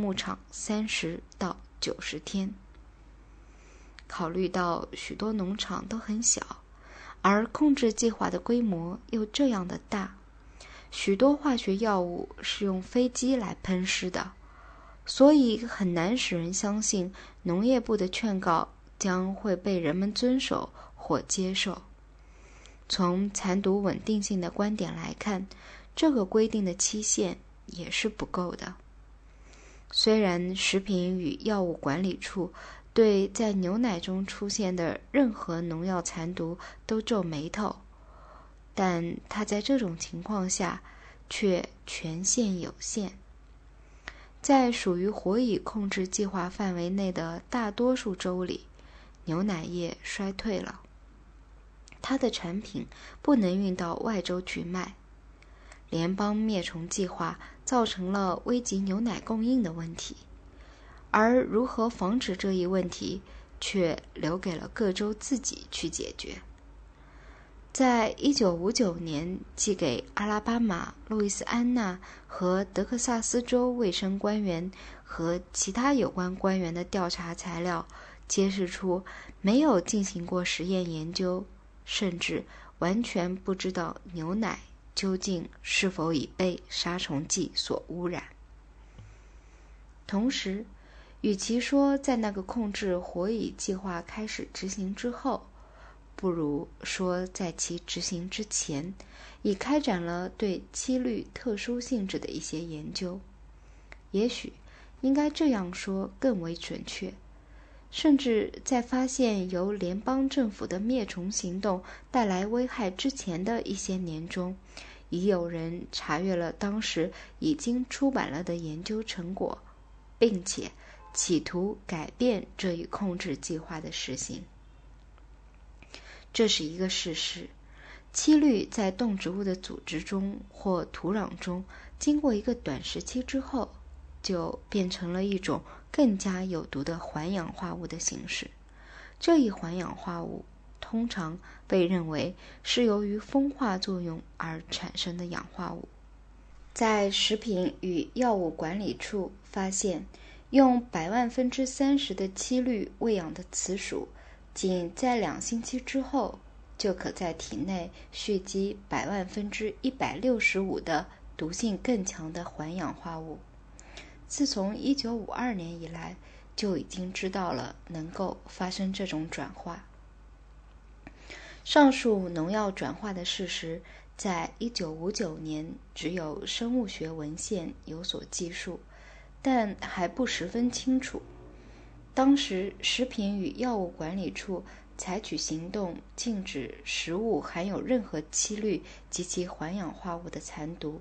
牧场三十到九十天。考虑到许多农场都很小，而控制计划的规模又这样的大，许多化学药物是用飞机来喷施的，所以很难使人相信农业部的劝告将会被人们遵守或接受。从残毒稳定性的观点来看，这个规定的期限也是不够的。虽然食品与药物管理处对在牛奶中出现的任何农药残毒都皱眉头，但它在这种情况下却权限有限。在属于火蚁控制计划范围内的大多数州里，牛奶业衰退了。它的产品不能运到外州去卖，联邦灭虫计划造成了危及牛奶供应的问题，而如何防止这一问题，却留给了各州自己去解决。在一九五九年寄给阿拉巴马、路易斯安那和德克萨斯州卫生官员和其他有关官员的调查材料，揭示出没有进行过实验研究。甚至完全不知道牛奶究竟是否已被杀虫剂所污染。同时，与其说在那个控制火蚁计划开始执行之后，不如说在其执行之前，已开展了对七律特殊性质的一些研究。也许应该这样说更为准确。甚至在发现由联邦政府的灭虫行动带来危害之前的一些年中，已有人查阅了当时已经出版了的研究成果，并且企图改变这一控制计划的实行。这是一个事实：七氯在动植物的组织中或土壤中，经过一个短时期之后，就变成了一种。更加有毒的环氧化物的形式，这一环氧化物通常被认为是由于风化作用而产生的氧化物。在食品与药物管理处发现，用百万分之三十的七氯喂养的雌鼠，仅在两星期之后，就可在体内蓄积百万分之一百六十五的毒性更强的环氧化物。自从1952年以来，就已经知道了能够发生这种转化。上述农药转化的事实，在1959年只有生物学文献有所记述，但还不十分清楚。当时，食品与药物管理处采取行动，禁止食物含有任何七氯及其环氧化物的残毒。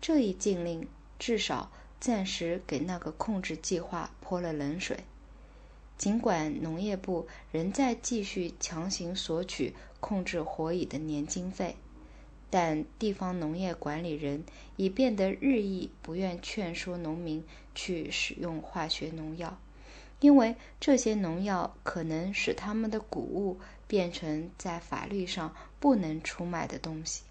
这一禁令至少。暂时给那个控制计划泼了冷水。尽管农业部仍在继续强行索取控制火蚁的年经费，但地方农业管理人已变得日益不愿劝说农民去使用化学农药，因为这些农药可能使他们的谷物变成在法律上不能出卖的东西。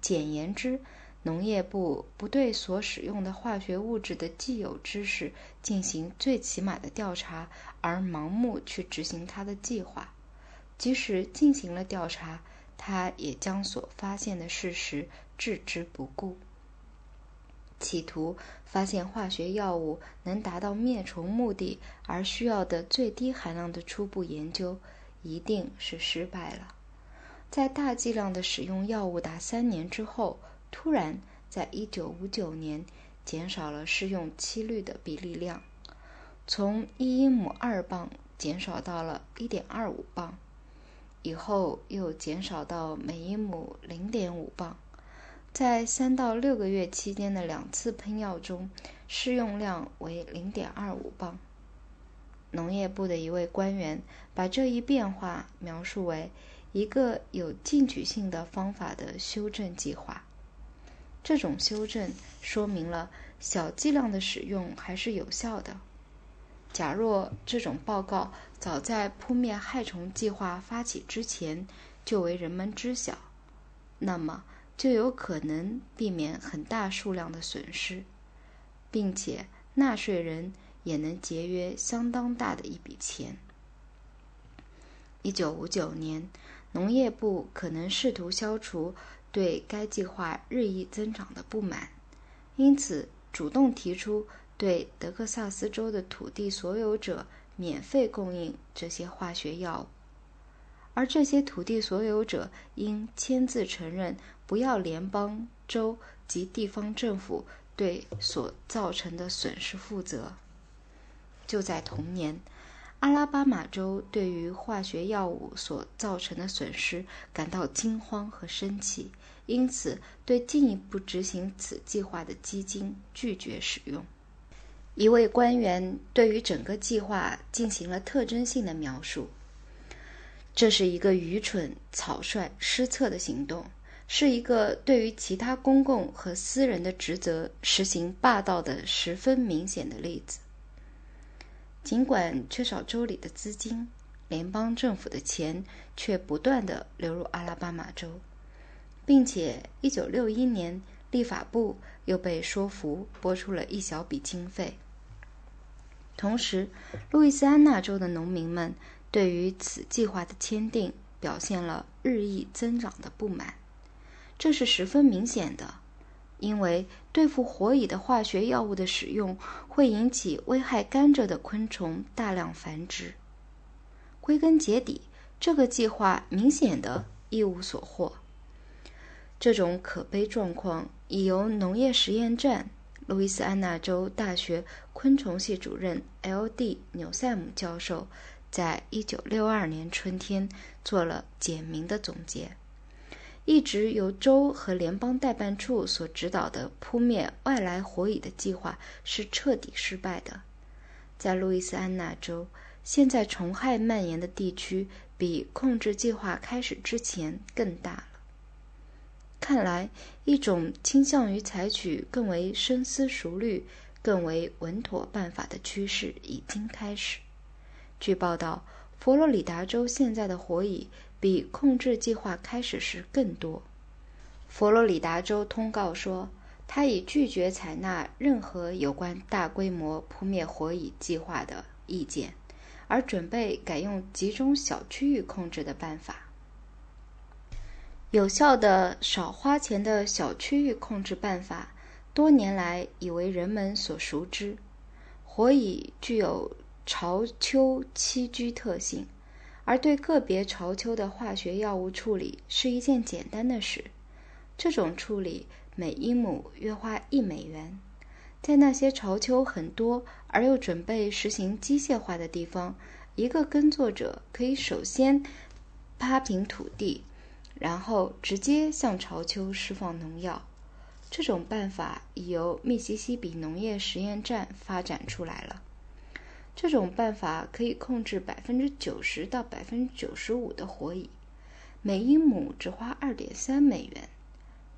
简言之，农业部不对所使用的化学物质的既有知识进行最起码的调查，而盲目去执行他的计划。即使进行了调查，他也将所发现的事实置之不顾。企图发现化学药物能达到灭虫目的而需要的最低含量的初步研究，一定是失败了。在大剂量的使用药物达三年之后。突然，在一九五九年，减少了适用七氯的比例量，从一英亩二磅减少到了一点二五磅，以后又减少到每英亩零点五磅。在三到六个月期间的两次喷药中，适用量为零点二五磅。农业部的一位官员把这一变化描述为一个有进取性的方法的修正计划。这种修正说明了小剂量的使用还是有效的。假若这种报告早在扑灭害虫计划发起之前就为人们知晓，那么就有可能避免很大数量的损失，并且纳税人也能节约相当大的一笔钱。一九五九年，农业部可能试图消除对该计划日益增长的不满，因此主动提出对德克萨斯州的土地所有者免费供应这些化学药物，而这些土地所有者应签字承认不要联邦、州及地方政府对所造成的损失负责。就在同年。阿拉巴马州对于化学药物所造成的损失感到惊慌和生气，因此对进一步执行此计划的基金拒绝使用。一位官员对于整个计划进行了特征性的描述：“这是一个愚蠢、草率、失策的行动，是一个对于其他公共和私人的职责实行霸道的十分明显的例子。”尽管缺少州里的资金，联邦政府的钱却不断地流入阿拉巴马州，并且1961年立法部又被说服拨出了一小笔经费。同时，路易斯安那州的农民们对于此计划的签订表现了日益增长的不满，这是十分明显的。因为对付火蚁的化学药物的使用会引起危害甘蔗的昆虫大量繁殖。归根结底，这个计划明显的一无所获。这种可悲状况已由农业实验站、路易斯安那州大学昆虫系主任 L.D. 纽塞姆教授在1962年春天做了简明的总结。一直由州和联邦代办处所指导的扑灭外来火蚁的计划是彻底失败的。在路易斯安那州，现在虫害蔓延的地区比控制计划开始之前更大了。看来，一种倾向于采取更为深思熟虑、更为稳妥办法的趋势已经开始。据报道，佛罗里达州现在的火蚁。比控制计划开始时更多。佛罗里达州通告说，他已拒绝采纳任何有关大规模扑灭火蚁计划的意见，而准备改用集中小区域控制的办法。有效的、少花钱的小区域控制办法，多年来已为人们所熟知。火蚁具有潮秋栖居特性。而对个别潮丘的化学药物处理是一件简单的事。这种处理每英亩约花一美元。在那些潮丘很多而又准备实行机械化的地方，一个耕作者可以首先趴平土地，然后直接向潮丘释放农药。这种办法已由密西西比农业实验站发展出来了。这种办法可以控制百分之九十到百分之九十五的火蚁，每英亩只花二点三美元。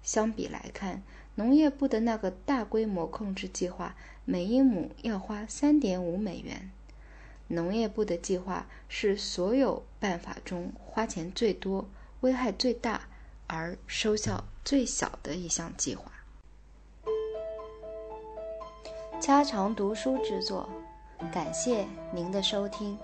相比来看，农业部的那个大规模控制计划每英亩要花三点五美元。农业部的计划是所有办法中花钱最多、危害最大而收效最小的一项计划。家常读书制作。感谢您的收听。